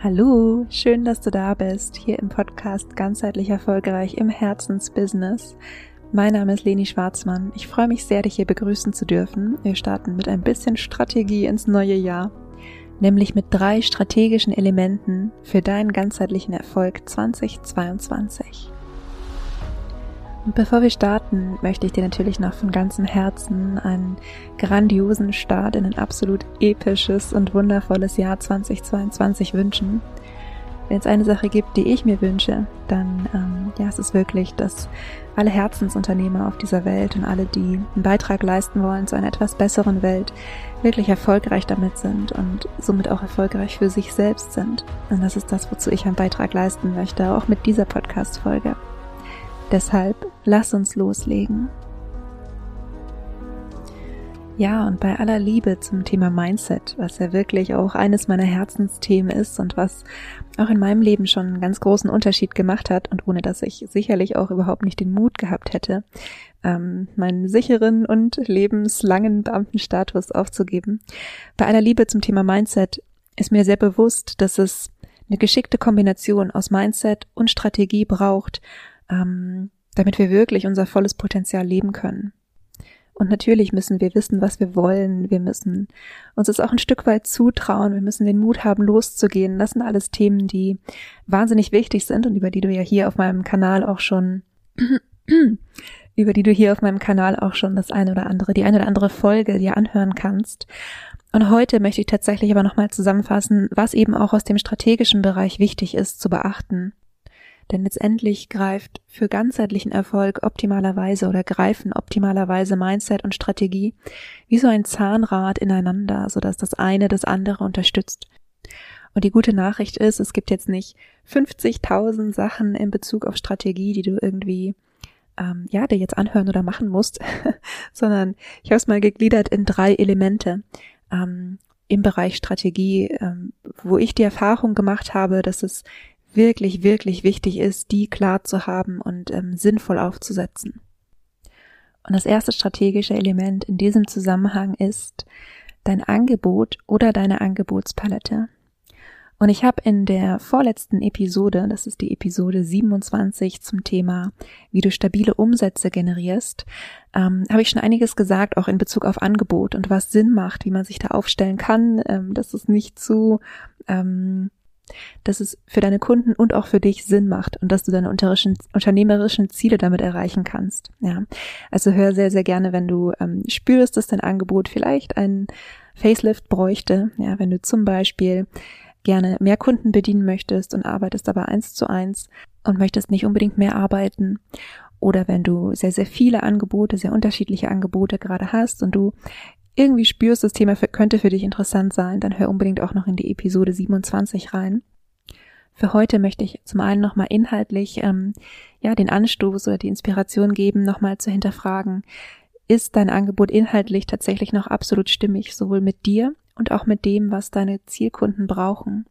Hallo, schön, dass du da bist, hier im Podcast Ganzheitlich Erfolgreich im Herzensbusiness. Mein Name ist Leni Schwarzmann. Ich freue mich sehr, dich hier begrüßen zu dürfen. Wir starten mit ein bisschen Strategie ins neue Jahr, nämlich mit drei strategischen Elementen für deinen ganzheitlichen Erfolg 2022. Und bevor wir starten, möchte ich dir natürlich noch von ganzem Herzen einen grandiosen Start in ein absolut episches und wundervolles Jahr 2022 wünschen. Wenn es eine Sache gibt, die ich mir wünsche, dann ähm, ja, es ist wirklich, dass alle Herzensunternehmer auf dieser Welt und alle, die einen Beitrag leisten wollen zu einer etwas besseren Welt, wirklich erfolgreich damit sind und somit auch erfolgreich für sich selbst sind. Und das ist das, wozu ich einen Beitrag leisten möchte, auch mit dieser Podcast-Folge. Deshalb lass uns loslegen. Ja, und bei aller Liebe zum Thema Mindset, was ja wirklich auch eines meiner Herzensthemen ist und was auch in meinem Leben schon einen ganz großen Unterschied gemacht hat und ohne dass ich sicherlich auch überhaupt nicht den Mut gehabt hätte, ähm, meinen sicheren und lebenslangen Beamtenstatus aufzugeben. Bei aller Liebe zum Thema Mindset ist mir sehr bewusst, dass es eine geschickte Kombination aus Mindset und Strategie braucht, ähm, damit wir wirklich unser volles Potenzial leben können. Und natürlich müssen wir wissen, was wir wollen. Wir müssen uns das auch ein Stück weit zutrauen. Wir müssen den Mut haben, loszugehen. Das sind alles Themen, die wahnsinnig wichtig sind und über die du ja hier auf meinem Kanal auch schon, über die du hier auf meinem Kanal auch schon das eine oder andere, die eine oder andere Folge dir anhören kannst. Und heute möchte ich tatsächlich aber nochmal zusammenfassen, was eben auch aus dem strategischen Bereich wichtig ist zu beachten. Denn letztendlich greift für ganzheitlichen Erfolg optimalerweise oder greifen optimalerweise Mindset und Strategie wie so ein Zahnrad ineinander, sodass das eine das andere unterstützt. Und die gute Nachricht ist, es gibt jetzt nicht 50.000 Sachen in Bezug auf Strategie, die du irgendwie ähm, ja dir jetzt anhören oder machen musst, sondern ich habe es mal gegliedert in drei Elemente. Ähm, im Bereich Strategie, ähm, wo ich die Erfahrung gemacht habe, dass es wirklich, wirklich wichtig ist, die klar zu haben und ähm, sinnvoll aufzusetzen. Und das erste strategische Element in diesem Zusammenhang ist dein Angebot oder deine Angebotspalette. Und ich habe in der vorletzten Episode, das ist die Episode 27 zum Thema, wie du stabile Umsätze generierst, ähm, habe ich schon einiges gesagt, auch in Bezug auf Angebot und was Sinn macht, wie man sich da aufstellen kann, ähm, dass es nicht zu ähm, dass es für deine Kunden und auch für dich Sinn macht und dass du deine unternehmerischen Ziele damit erreichen kannst. Ja, also hör sehr, sehr gerne, wenn du ähm, spürst, dass dein Angebot vielleicht einen Facelift bräuchte. Ja, wenn du zum Beispiel gerne mehr Kunden bedienen möchtest und arbeitest aber eins zu eins und möchtest nicht unbedingt mehr arbeiten oder wenn du sehr, sehr viele Angebote, sehr unterschiedliche Angebote gerade hast und du irgendwie spürst, das Thema könnte für dich interessant sein, dann hör unbedingt auch noch in die Episode 27 rein. Für heute möchte ich zum einen nochmal inhaltlich ähm, ja den Anstoß oder die Inspiration geben, nochmal zu hinterfragen, ist dein Angebot inhaltlich tatsächlich noch absolut stimmig, sowohl mit dir und auch mit dem, was deine Zielkunden brauchen?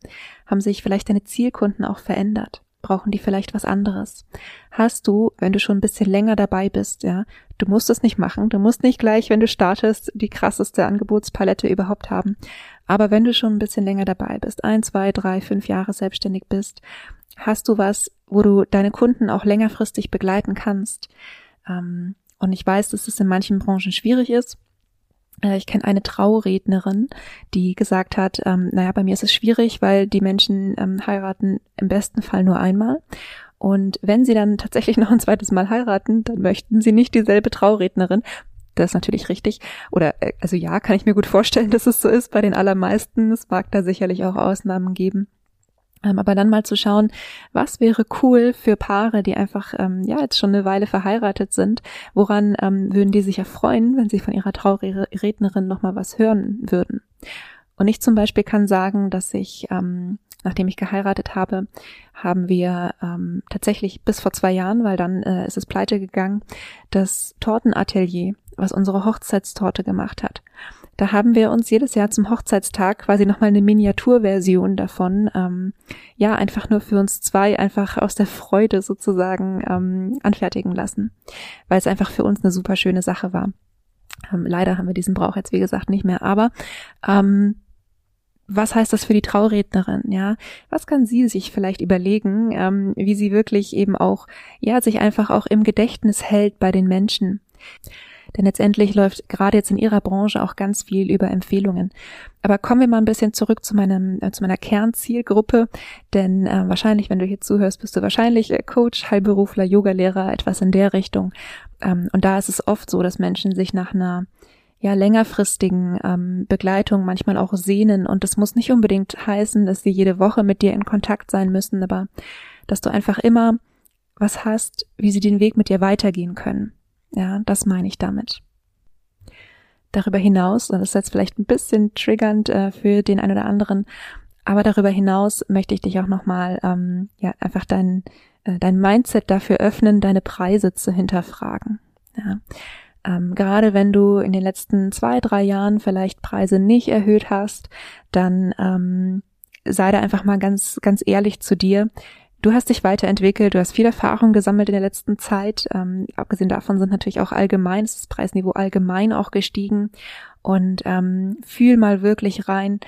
Haben sich vielleicht deine Zielkunden auch verändert? Brauchen die vielleicht was anderes. Hast du, wenn du schon ein bisschen länger dabei bist, ja, du musst es nicht machen, du musst nicht gleich, wenn du startest, die krasseste Angebotspalette überhaupt haben. Aber wenn du schon ein bisschen länger dabei bist, ein, zwei, drei, fünf Jahre selbstständig bist, hast du was, wo du deine Kunden auch längerfristig begleiten kannst. Ähm, und ich weiß, dass es in manchen Branchen schwierig ist. Äh, ich kenne eine Traurednerin, die gesagt hat, ähm, naja, bei mir ist es schwierig, weil die Menschen ähm, heiraten im besten Fall nur einmal. Und wenn sie dann tatsächlich noch ein zweites Mal heiraten, dann möchten sie nicht dieselbe Traurednerin. Das ist natürlich richtig. Oder, äh, also ja, kann ich mir gut vorstellen, dass es so ist bei den allermeisten. Es mag da sicherlich auch Ausnahmen geben. Ähm, aber dann mal zu schauen, was wäre cool für Paare, die einfach ähm, ja jetzt schon eine Weile verheiratet sind, woran ähm, würden die sich erfreuen, wenn sie von ihrer Traurednerin nochmal was hören würden. Und ich zum Beispiel kann sagen, dass ich, ähm, nachdem ich geheiratet habe, haben wir ähm, tatsächlich bis vor zwei Jahren, weil dann äh, ist es pleite gegangen, das Tortenatelier, was unsere Hochzeitstorte gemacht hat. Da haben wir uns jedes Jahr zum Hochzeitstag quasi nochmal eine Miniaturversion davon, ähm, ja, einfach nur für uns zwei, einfach aus der Freude sozusagen ähm, anfertigen lassen, weil es einfach für uns eine super schöne Sache war. Ähm, leider haben wir diesen Brauch jetzt, wie gesagt, nicht mehr, aber ähm, was heißt das für die Traurednerin? Ja, was kann sie sich vielleicht überlegen, ähm, wie sie wirklich eben auch, ja, sich einfach auch im Gedächtnis hält bei den Menschen? Denn letztendlich läuft gerade jetzt in ihrer Branche auch ganz viel über Empfehlungen. Aber kommen wir mal ein bisschen zurück zu meinem, äh, zu meiner Kernzielgruppe. Denn äh, wahrscheinlich, wenn du hier zuhörst, bist du wahrscheinlich äh, Coach, Heilberufler, Yogalehrer, etwas in der Richtung. Ähm, und da ist es oft so, dass Menschen sich nach einer ja längerfristigen ähm, Begleitung manchmal auch sehnen und das muss nicht unbedingt heißen, dass sie jede Woche mit dir in Kontakt sein müssen, aber dass du einfach immer was hast, wie sie den Weg mit dir weitergehen können. Ja, das meine ich damit. Darüber hinaus, und das ist jetzt vielleicht ein bisschen triggernd äh, für den einen oder anderen, aber darüber hinaus möchte ich dich auch nochmal, ähm, ja, einfach dein, äh, dein Mindset dafür öffnen, deine Preise zu hinterfragen. Ja. Ähm, gerade wenn du in den letzten zwei, drei Jahren vielleicht Preise nicht erhöht hast, dann ähm, sei da einfach mal ganz, ganz ehrlich zu dir. Du hast dich weiterentwickelt, du hast viel Erfahrung gesammelt in der letzten Zeit. Ähm, abgesehen davon sind natürlich auch allgemein, ist das Preisniveau allgemein auch gestiegen. Und ähm, fühl mal wirklich rein,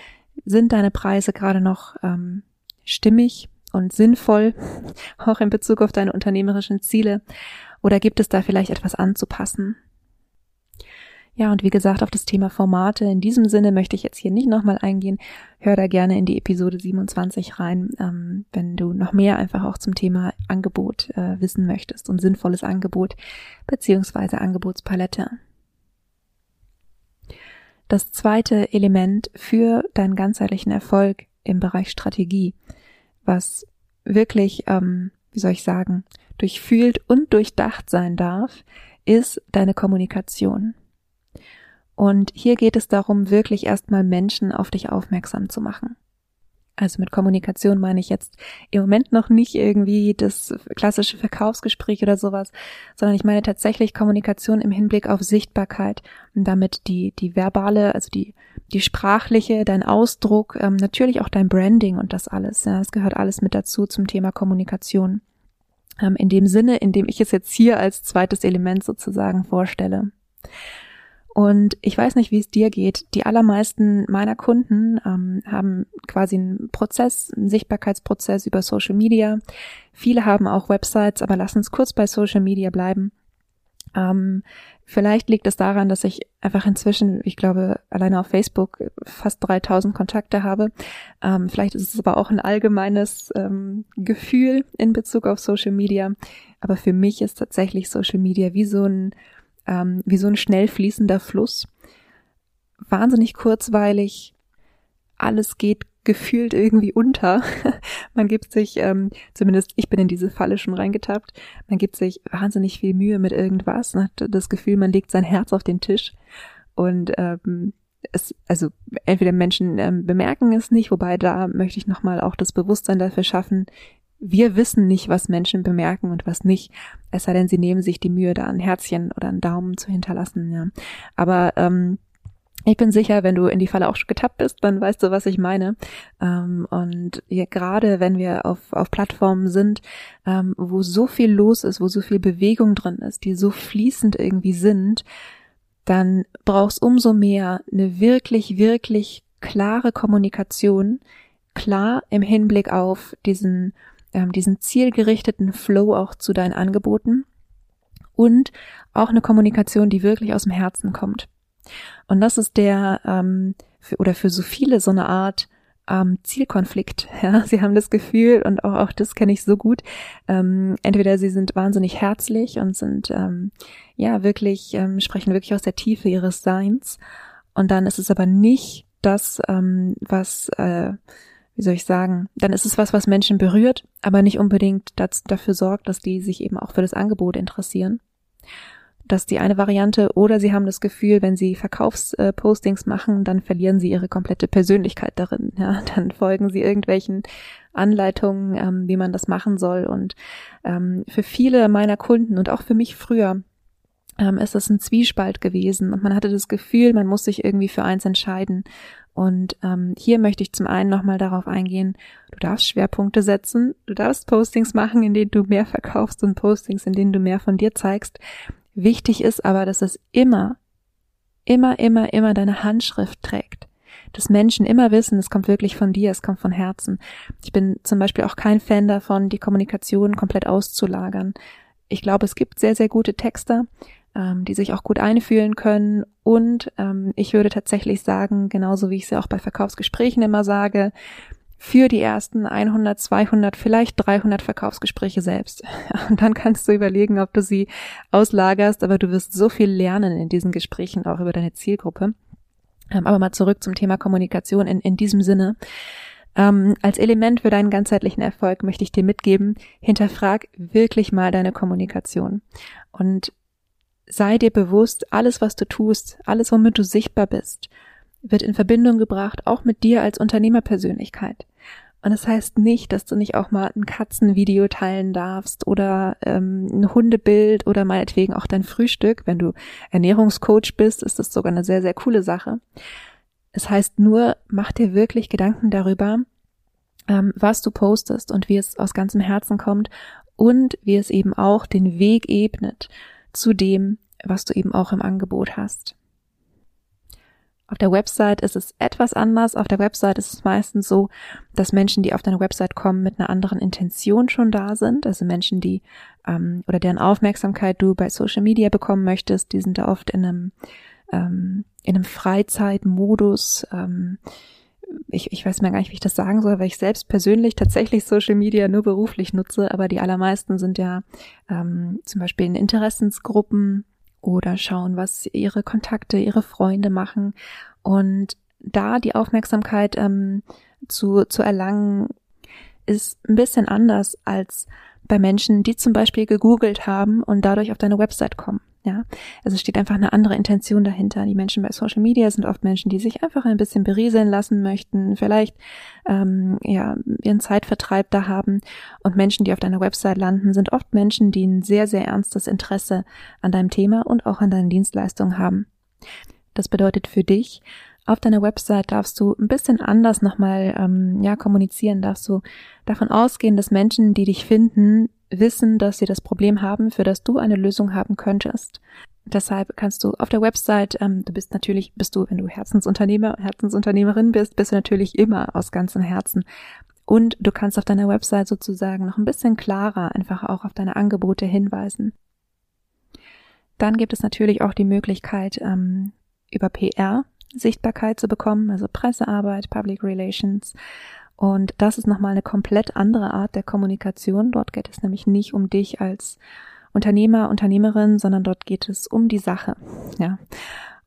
sind deine Preise gerade noch ähm, stimmig und sinnvoll, auch in Bezug auf deine unternehmerischen Ziele? Oder gibt es da vielleicht etwas anzupassen? Ja, und wie gesagt, auf das Thema Formate. In diesem Sinne möchte ich jetzt hier nicht nochmal eingehen. Hör da gerne in die Episode 27 rein, ähm, wenn du noch mehr einfach auch zum Thema Angebot äh, wissen möchtest und sinnvolles Angebot beziehungsweise Angebotspalette. Das zweite Element für deinen ganzheitlichen Erfolg im Bereich Strategie, was wirklich, ähm, wie soll ich sagen, durchfühlt und durchdacht sein darf, ist deine Kommunikation. Und hier geht es darum, wirklich erstmal Menschen auf dich aufmerksam zu machen. Also mit Kommunikation meine ich jetzt im Moment noch nicht irgendwie das klassische Verkaufsgespräch oder sowas, sondern ich meine tatsächlich Kommunikation im Hinblick auf Sichtbarkeit und damit die, die verbale, also die, die sprachliche, dein Ausdruck, ähm, natürlich auch dein Branding und das alles. Ja, es gehört alles mit dazu zum Thema Kommunikation. Ähm, in dem Sinne, in dem ich es jetzt hier als zweites Element sozusagen vorstelle. Und ich weiß nicht, wie es dir geht. Die allermeisten meiner Kunden ähm, haben quasi einen Prozess, einen Sichtbarkeitsprozess über Social Media. Viele haben auch Websites, aber lass uns kurz bei Social Media bleiben. Ähm, vielleicht liegt es daran, dass ich einfach inzwischen, ich glaube, alleine auf Facebook fast 3000 Kontakte habe. Ähm, vielleicht ist es aber auch ein allgemeines ähm, Gefühl in Bezug auf Social Media. Aber für mich ist tatsächlich Social Media wie so ein ähm, wie so ein schnell fließender Fluss. Wahnsinnig kurzweilig, alles geht gefühlt irgendwie unter. man gibt sich, ähm, zumindest ich bin in diese Falle schon reingetappt, man gibt sich wahnsinnig viel Mühe mit irgendwas. Man hat das Gefühl, man legt sein Herz auf den Tisch und ähm, es, also entweder Menschen ähm, bemerken es nicht, wobei da möchte ich nochmal auch das Bewusstsein dafür schaffen, wir wissen nicht, was Menschen bemerken und was nicht, es sei denn, sie nehmen sich die Mühe, da ein Herzchen oder einen Daumen zu hinterlassen. Ja. Aber ähm, ich bin sicher, wenn du in die Falle auch schon getappt bist, dann weißt du, was ich meine. Ähm, und ja, gerade wenn wir auf, auf Plattformen sind, ähm, wo so viel los ist, wo so viel Bewegung drin ist, die so fließend irgendwie sind, dann brauchst umso mehr eine wirklich, wirklich klare Kommunikation, klar im Hinblick auf diesen ähm, diesen zielgerichteten Flow auch zu deinen Angeboten und auch eine Kommunikation, die wirklich aus dem Herzen kommt. Und das ist der ähm, für, oder für so viele so eine Art ähm, Zielkonflikt. Ja, sie haben das Gefühl und auch auch das kenne ich so gut. Ähm, entweder sie sind wahnsinnig herzlich und sind ähm, ja wirklich ähm, sprechen wirklich aus der Tiefe ihres Seins und dann ist es aber nicht das, ähm, was äh, wie soll ich sagen, dann ist es was, was Menschen berührt, aber nicht unbedingt das, dafür sorgt, dass die sich eben auch für das Angebot interessieren. Das ist die eine Variante. Oder sie haben das Gefühl, wenn sie Verkaufspostings machen, dann verlieren sie ihre komplette Persönlichkeit darin. Ja, dann folgen sie irgendwelchen Anleitungen, ähm, wie man das machen soll. Und ähm, für viele meiner Kunden und auch für mich früher ähm, ist es ein Zwiespalt gewesen und man hatte das Gefühl, man muss sich irgendwie für eins entscheiden. Und ähm, hier möchte ich zum einen nochmal darauf eingehen, du darfst Schwerpunkte setzen, du darfst Postings machen, in denen du mehr verkaufst und Postings, in denen du mehr von dir zeigst. Wichtig ist aber, dass es immer, immer, immer, immer deine Handschrift trägt. dass Menschen immer wissen, es kommt wirklich von dir, es kommt von Herzen. Ich bin zum Beispiel auch kein Fan davon, die Kommunikation komplett auszulagern. Ich glaube, es gibt sehr, sehr gute Texter, ähm, die sich auch gut einfühlen können. Und ähm, ich würde tatsächlich sagen, genauso wie ich es ja auch bei Verkaufsgesprächen immer sage, für die ersten 100, 200, vielleicht 300 Verkaufsgespräche selbst. Und dann kannst du überlegen, ob du sie auslagerst, aber du wirst so viel lernen in diesen Gesprächen auch über deine Zielgruppe. Ähm, aber mal zurück zum Thema Kommunikation in, in diesem Sinne. Ähm, als Element für deinen ganzheitlichen Erfolg möchte ich dir mitgeben, hinterfrag wirklich mal deine Kommunikation. Und sei dir bewusst, alles, was du tust, alles, womit du sichtbar bist, wird in Verbindung gebracht, auch mit dir als Unternehmerpersönlichkeit. Und das heißt nicht, dass du nicht auch mal ein Katzenvideo teilen darfst oder ähm, ein Hundebild oder meinetwegen auch dein Frühstück. Wenn du Ernährungscoach bist, ist das sogar eine sehr, sehr coole Sache. Es heißt nur, mach dir wirklich Gedanken darüber, ähm, was du postest und wie es aus ganzem Herzen kommt und wie es eben auch den Weg ebnet zu dem, was du eben auch im Angebot hast. Auf der Website ist es etwas anders. Auf der Website ist es meistens so, dass Menschen, die auf deine Website kommen, mit einer anderen Intention schon da sind. Also Menschen, die ähm, oder deren Aufmerksamkeit du bei Social Media bekommen möchtest, die sind da oft in einem ähm, in einem Freizeitmodus. Ähm, ich, ich weiß mir gar nicht, wie ich das sagen soll, weil ich selbst persönlich tatsächlich Social Media nur beruflich nutze, aber die allermeisten sind ja ähm, zum Beispiel in Interessensgruppen oder schauen, was ihre Kontakte, ihre Freunde machen und da die Aufmerksamkeit ähm, zu, zu erlangen, ist ein bisschen anders als bei Menschen, die zum Beispiel gegoogelt haben und dadurch auf deine Website kommen. Ja, also steht einfach eine andere Intention dahinter. Die Menschen bei Social Media sind oft Menschen, die sich einfach ein bisschen berieseln lassen möchten, vielleicht ähm, ja ihren Zeitvertreib da haben. Und Menschen, die auf deiner Website landen, sind oft Menschen, die ein sehr sehr ernstes Interesse an deinem Thema und auch an deinen Dienstleistungen haben. Das bedeutet für dich, auf deiner Website darfst du ein bisschen anders nochmal ähm, ja kommunizieren, darfst du davon ausgehen, dass Menschen, die dich finden, wissen, dass sie das Problem haben, für das du eine Lösung haben könntest. Deshalb kannst du auf der Website, ähm, du bist natürlich, bist du, wenn du Herzensunternehmer, Herzensunternehmerin bist, bist du natürlich immer aus ganzem Herzen. Und du kannst auf deiner Website sozusagen noch ein bisschen klarer einfach auch auf deine Angebote hinweisen. Dann gibt es natürlich auch die Möglichkeit, ähm, über PR Sichtbarkeit zu bekommen, also Pressearbeit, Public Relations und das ist nochmal eine komplett andere Art der Kommunikation. Dort geht es nämlich nicht um dich als Unternehmer, Unternehmerin, sondern dort geht es um die Sache. Ja.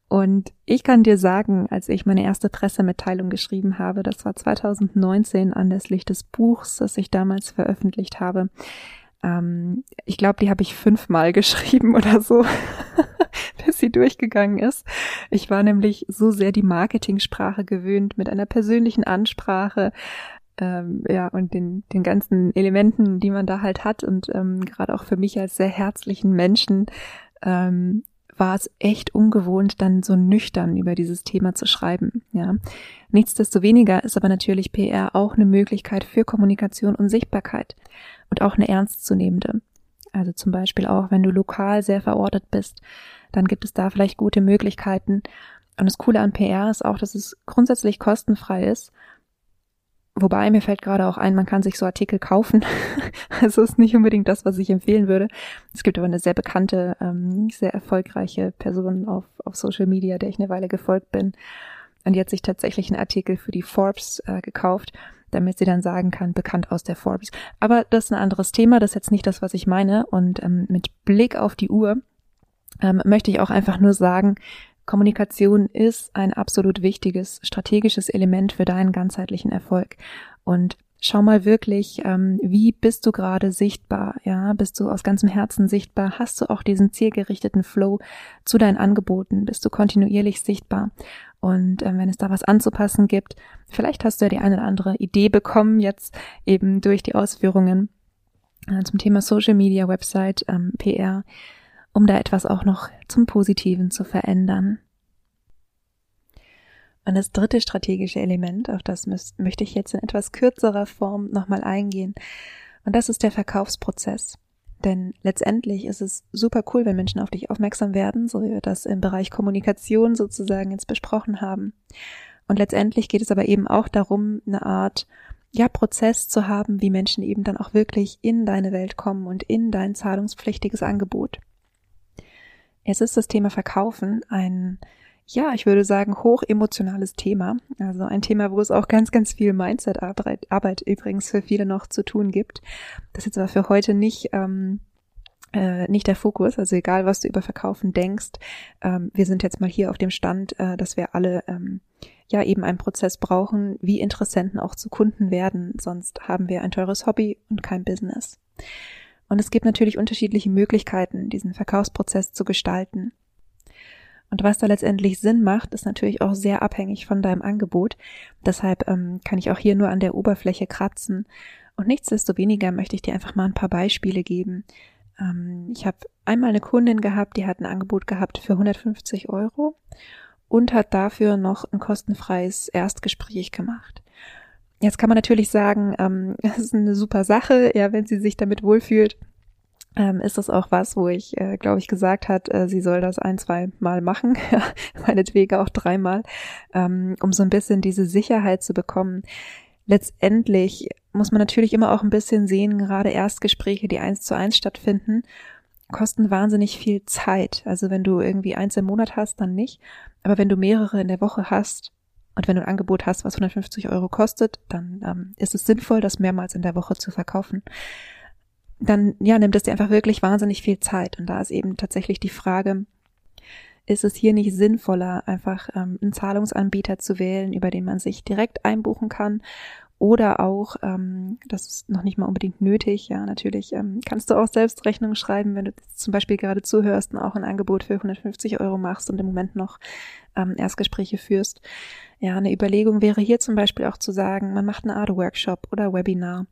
Und ich kann dir sagen, als ich meine erste Pressemitteilung geschrieben habe, das war 2019 anlässlich des Buchs, das ich damals veröffentlicht habe, ähm, ich glaube, die habe ich fünfmal geschrieben oder so, bis sie durchgegangen ist. Ich war nämlich so sehr die Marketingsprache gewöhnt mit einer persönlichen Ansprache, ähm, ja, und den, den ganzen Elementen, die man da halt hat und ähm, gerade auch für mich als sehr herzlichen Menschen ähm, war es echt ungewohnt, dann so nüchtern über dieses Thema zu schreiben. Ja, nichtsdestoweniger ist aber natürlich PR auch eine Möglichkeit für Kommunikation und Sichtbarkeit und auch eine ernstzunehmende. Also zum Beispiel auch, wenn du lokal sehr verortet bist, dann gibt es da vielleicht gute Möglichkeiten. Und das Coole an PR ist auch, dass es grundsätzlich kostenfrei ist. Wobei mir fällt gerade auch ein, man kann sich so Artikel kaufen. also ist nicht unbedingt das, was ich empfehlen würde. Es gibt aber eine sehr bekannte, ähm, sehr erfolgreiche Person auf, auf Social Media, der ich eine Weile gefolgt bin. Und die hat sich tatsächlich einen Artikel für die Forbes äh, gekauft damit sie dann sagen kann, bekannt aus der Forbes. Aber das ist ein anderes Thema, das ist jetzt nicht das, was ich meine. Und ähm, mit Blick auf die Uhr ähm, möchte ich auch einfach nur sagen, Kommunikation ist ein absolut wichtiges strategisches Element für deinen ganzheitlichen Erfolg. Und schau mal wirklich, ähm, wie bist du gerade sichtbar? Ja, bist du aus ganzem Herzen sichtbar? Hast du auch diesen zielgerichteten Flow zu deinen Angeboten? Bist du kontinuierlich sichtbar? Und äh, wenn es da was anzupassen gibt, vielleicht hast du ja die eine oder andere Idee bekommen jetzt eben durch die Ausführungen äh, zum Thema Social Media, Website, ähm, PR, um da etwas auch noch zum Positiven zu verändern. Und das dritte strategische Element, auf das möchte ich jetzt in etwas kürzerer Form nochmal eingehen. Und das ist der Verkaufsprozess. Denn letztendlich ist es super cool, wenn Menschen auf dich aufmerksam werden, so wie wir das im Bereich Kommunikation sozusagen jetzt besprochen haben. Und letztendlich geht es aber eben auch darum, eine Art ja, Prozess zu haben, wie Menschen eben dann auch wirklich in deine Welt kommen und in dein zahlungspflichtiges Angebot. Es ist das Thema Verkaufen ein, ja, ich würde sagen, hoch emotionales Thema. Also ein Thema, wo es auch ganz, ganz viel Mindset-Arbeit Arbeit übrigens für viele noch zu tun gibt. Das ist jetzt aber für heute nicht, ähm, äh, nicht der Fokus. Also egal, was du über Verkaufen denkst, ähm, wir sind jetzt mal hier auf dem Stand, äh, dass wir alle ähm, ja eben einen Prozess brauchen, wie Interessenten auch zu Kunden werden, sonst haben wir ein teures Hobby und kein Business. Und es gibt natürlich unterschiedliche Möglichkeiten, diesen Verkaufsprozess zu gestalten. Und was da letztendlich Sinn macht, ist natürlich auch sehr abhängig von deinem Angebot. Deshalb ähm, kann ich auch hier nur an der Oberfläche kratzen. Und nichtsdestoweniger möchte ich dir einfach mal ein paar Beispiele geben. Ähm, ich habe einmal eine Kundin gehabt, die hat ein Angebot gehabt für 150 Euro und hat dafür noch ein kostenfreies Erstgespräch gemacht. Jetzt kann man natürlich sagen, ähm, es ist eine super Sache, ja, wenn sie sich damit wohlfühlt, ähm, ist das auch was, wo ich, äh, glaube ich, gesagt hat, äh, sie soll das ein, zwei Mal machen, meinetwegen auch dreimal, ähm, um so ein bisschen diese Sicherheit zu bekommen. Letztendlich muss man natürlich immer auch ein bisschen sehen, gerade Erstgespräche, die eins zu eins stattfinden, kosten wahnsinnig viel Zeit. Also wenn du irgendwie eins im Monat hast, dann nicht. Aber wenn du mehrere in der Woche hast und wenn du ein Angebot hast, was 150 Euro kostet, dann ähm, ist es sinnvoll, das mehrmals in der Woche zu verkaufen. Dann ja, nimmt es dir einfach wirklich wahnsinnig viel Zeit. Und da ist eben tatsächlich die Frage, ist es hier nicht sinnvoller, einfach ähm, einen Zahlungsanbieter zu wählen, über den man sich direkt einbuchen kann oder auch, ähm, das ist noch nicht mal unbedingt nötig, ja, natürlich ähm, kannst du auch selbst Rechnungen schreiben, wenn du zum Beispiel gerade zuhörst und auch ein Angebot für 150 Euro machst und im Moment noch ähm, Erstgespräche führst. Ja, eine Überlegung wäre hier zum Beispiel auch zu sagen, man macht eine Art Workshop oder Webinar,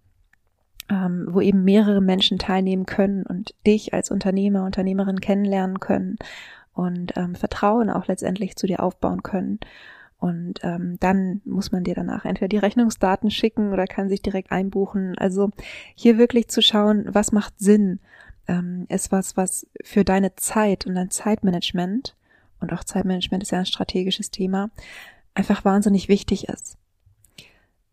ähm, wo eben mehrere Menschen teilnehmen können und dich als Unternehmer, Unternehmerin kennenlernen können und ähm, Vertrauen auch letztendlich zu dir aufbauen können. Und ähm, dann muss man dir danach entweder die Rechnungsdaten schicken oder kann sich direkt einbuchen. Also hier wirklich zu schauen, was macht Sinn, ähm, ist was, was für deine Zeit und dein Zeitmanagement, und auch Zeitmanagement ist ja ein strategisches Thema, einfach wahnsinnig wichtig ist.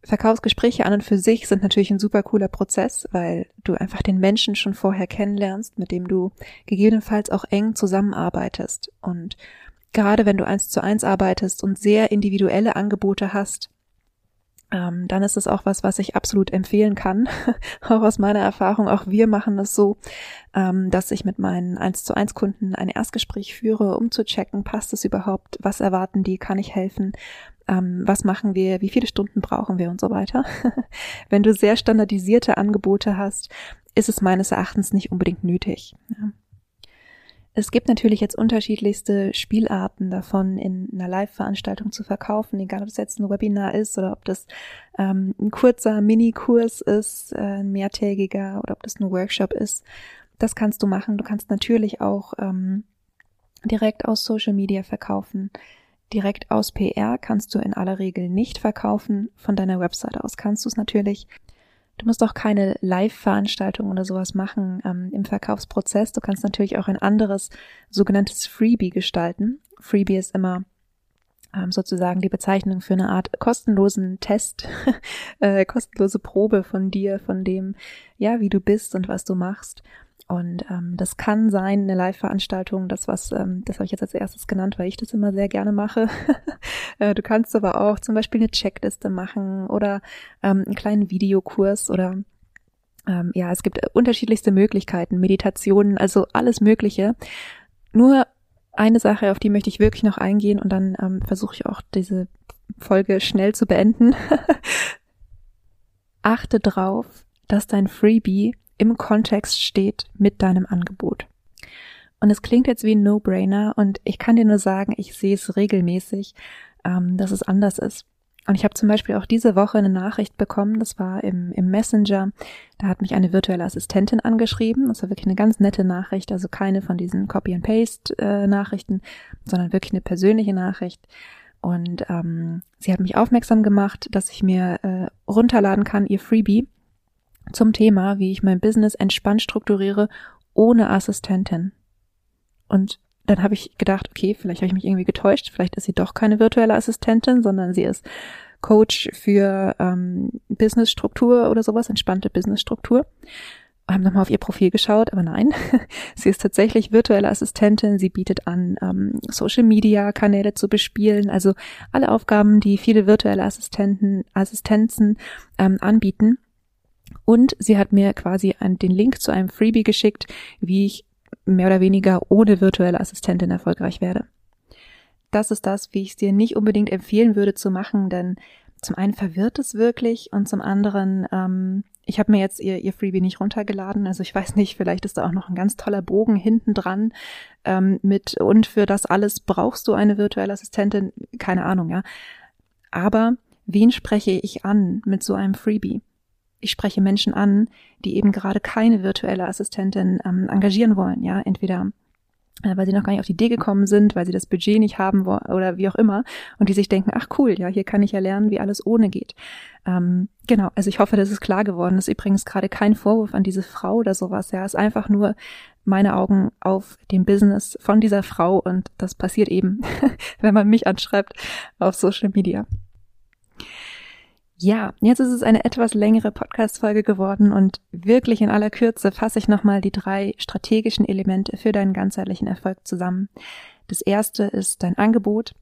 Verkaufsgespräche an und für sich sind natürlich ein super cooler Prozess, weil du einfach den Menschen schon vorher kennenlernst, mit dem du gegebenenfalls auch eng zusammenarbeitest und gerade wenn du eins zu eins arbeitest und sehr individuelle Angebote hast, ähm, dann ist es auch was, was ich absolut empfehlen kann. auch aus meiner Erfahrung, auch wir machen das so, ähm, dass ich mit meinen eins zu eins Kunden ein Erstgespräch führe, um zu checken, passt es überhaupt, was erwarten die, kann ich helfen, ähm, was machen wir, wie viele Stunden brauchen wir und so weiter. Wenn du sehr standardisierte Angebote hast, ist es meines Erachtens nicht unbedingt nötig. Ja. Es gibt natürlich jetzt unterschiedlichste Spielarten davon, in einer Live-Veranstaltung zu verkaufen, egal ob es jetzt ein Webinar ist oder ob das ähm, ein kurzer Minikurs ist, äh, ein mehrtägiger oder ob das ein Workshop ist. Das kannst du machen. Du kannst natürlich auch ähm, direkt aus Social Media verkaufen. Direkt aus PR kannst du in aller Regel nicht verkaufen. Von deiner Website aus kannst du es natürlich. Du musst auch keine Live-Veranstaltung oder sowas machen ähm, im Verkaufsprozess. Du kannst natürlich auch ein anderes sogenanntes Freebie gestalten. Freebie ist immer ähm, sozusagen die Bezeichnung für eine Art kostenlosen Test, äh, kostenlose Probe von dir, von dem, ja, wie du bist und was du machst. Und ähm, das kann sein, eine Live-Veranstaltung, das was, ähm, das habe ich jetzt als erstes genannt, weil ich das immer sehr gerne mache. äh, du kannst aber auch zum Beispiel eine Checkliste machen oder ähm, einen kleinen Videokurs oder ähm, ja, es gibt unterschiedlichste Möglichkeiten, Meditationen, also alles Mögliche. Nur eine Sache, auf die möchte ich wirklich noch eingehen und dann ähm, versuche ich auch diese Folge schnell zu beenden. Achte drauf, dass dein Freebie im Kontext steht mit deinem Angebot. Und es klingt jetzt wie ein No-Brainer und ich kann dir nur sagen, ich sehe es regelmäßig, ähm, dass es anders ist. Und ich habe zum Beispiel auch diese Woche eine Nachricht bekommen, das war im, im Messenger, da hat mich eine virtuelle Assistentin angeschrieben, das war wirklich eine ganz nette Nachricht, also keine von diesen Copy-and-Paste-Nachrichten, äh, sondern wirklich eine persönliche Nachricht. Und ähm, sie hat mich aufmerksam gemacht, dass ich mir äh, runterladen kann, ihr Freebie, zum Thema, wie ich mein Business entspannt strukturiere ohne Assistentin. Und dann habe ich gedacht, okay, vielleicht habe ich mich irgendwie getäuscht, vielleicht ist sie doch keine virtuelle Assistentin, sondern sie ist Coach für ähm, Businessstruktur oder sowas, entspannte Businessstruktur. Haben nochmal auf ihr Profil geschaut, aber nein, sie ist tatsächlich virtuelle Assistentin. Sie bietet an, ähm, Social-Media-Kanäle zu bespielen, also alle Aufgaben, die viele virtuelle Assistenten, Assistenzen ähm, anbieten. Und sie hat mir quasi einen, den Link zu einem Freebie geschickt, wie ich mehr oder weniger ohne virtuelle Assistentin erfolgreich werde. Das ist das, wie ich es dir nicht unbedingt empfehlen würde zu machen, denn zum einen verwirrt es wirklich und zum anderen, ähm, ich habe mir jetzt ihr, ihr Freebie nicht runtergeladen, also ich weiß nicht, vielleicht ist da auch noch ein ganz toller Bogen hinten dran ähm, mit und für das alles brauchst du eine virtuelle Assistentin, keine Ahnung, ja. Aber wen spreche ich an mit so einem Freebie? Ich spreche Menschen an, die eben gerade keine virtuelle Assistentin ähm, engagieren wollen, ja, entweder äh, weil sie noch gar nicht auf die Idee gekommen sind, weil sie das Budget nicht haben oder wie auch immer und die sich denken, ach cool, ja, hier kann ich ja lernen, wie alles ohne geht. Ähm, genau, also ich hoffe, das ist klar geworden. Das ist übrigens gerade kein Vorwurf an diese Frau oder sowas, ja, es ist einfach nur meine Augen auf dem Business von dieser Frau und das passiert eben, wenn man mich anschreibt auf Social Media. Ja, jetzt ist es eine etwas längere Podcast-Folge geworden und wirklich in aller Kürze fasse ich nochmal die drei strategischen Elemente für deinen ganzheitlichen Erfolg zusammen. Das erste ist dein Angebot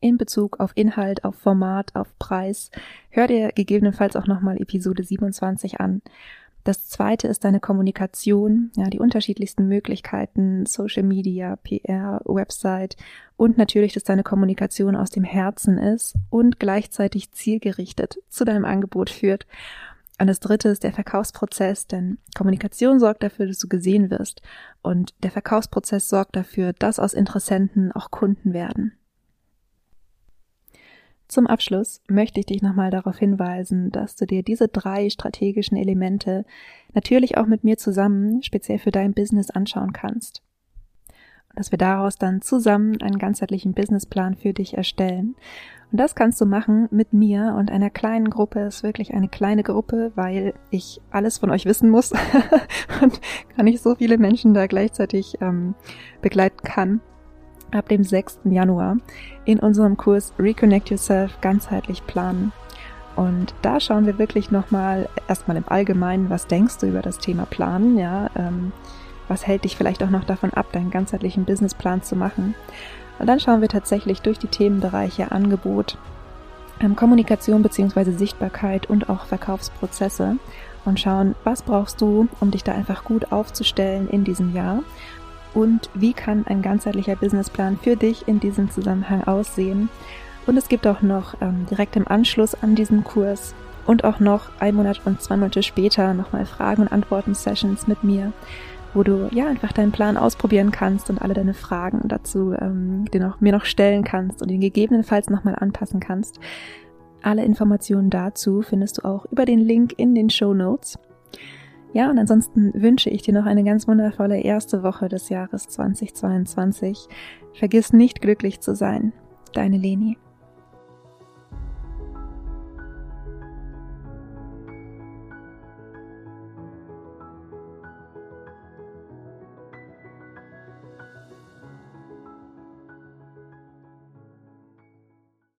in Bezug auf Inhalt, auf Format, auf Preis. Hör dir gegebenenfalls auch nochmal Episode 27 an. Das zweite ist deine Kommunikation, ja, die unterschiedlichsten Möglichkeiten, Social Media, PR, Website und natürlich, dass deine Kommunikation aus dem Herzen ist und gleichzeitig zielgerichtet zu deinem Angebot führt. Und das dritte ist der Verkaufsprozess, denn Kommunikation sorgt dafür, dass du gesehen wirst und der Verkaufsprozess sorgt dafür, dass aus Interessenten auch Kunden werden. Zum Abschluss möchte ich dich nochmal darauf hinweisen, dass du dir diese drei strategischen Elemente natürlich auch mit mir zusammen speziell für dein Business anschauen kannst. Und dass wir daraus dann zusammen einen ganzheitlichen Businessplan für dich erstellen. Und das kannst du machen mit mir und einer kleinen Gruppe. Es ist wirklich eine kleine Gruppe, weil ich alles von euch wissen muss und gar nicht so viele Menschen da gleichzeitig ähm, begleiten kann ab dem 6. Januar in unserem Kurs Reconnect Yourself ganzheitlich planen. Und da schauen wir wirklich nochmal erstmal im Allgemeinen, was denkst du über das Thema Planen, ja, ähm, was hält dich vielleicht auch noch davon ab, deinen ganzheitlichen Businessplan zu machen. Und dann schauen wir tatsächlich durch die Themenbereiche Angebot, ähm, Kommunikation beziehungsweise Sichtbarkeit und auch Verkaufsprozesse und schauen, was brauchst du, um dich da einfach gut aufzustellen in diesem Jahr und wie kann ein ganzheitlicher Businessplan für dich in diesem Zusammenhang aussehen. Und es gibt auch noch ähm, direkt im Anschluss an diesen Kurs und auch noch ein Monat und zwei Monate später nochmal Fragen- und Antworten-Sessions mit mir, wo du ja einfach deinen Plan ausprobieren kannst und alle deine Fragen dazu ähm, dir noch, mir noch stellen kannst und ihn gegebenenfalls nochmal anpassen kannst. Alle Informationen dazu findest du auch über den Link in den Show Notes. Ja, und ansonsten wünsche ich dir noch eine ganz wundervolle erste Woche des Jahres 2022. Vergiss nicht glücklich zu sein. Deine Leni.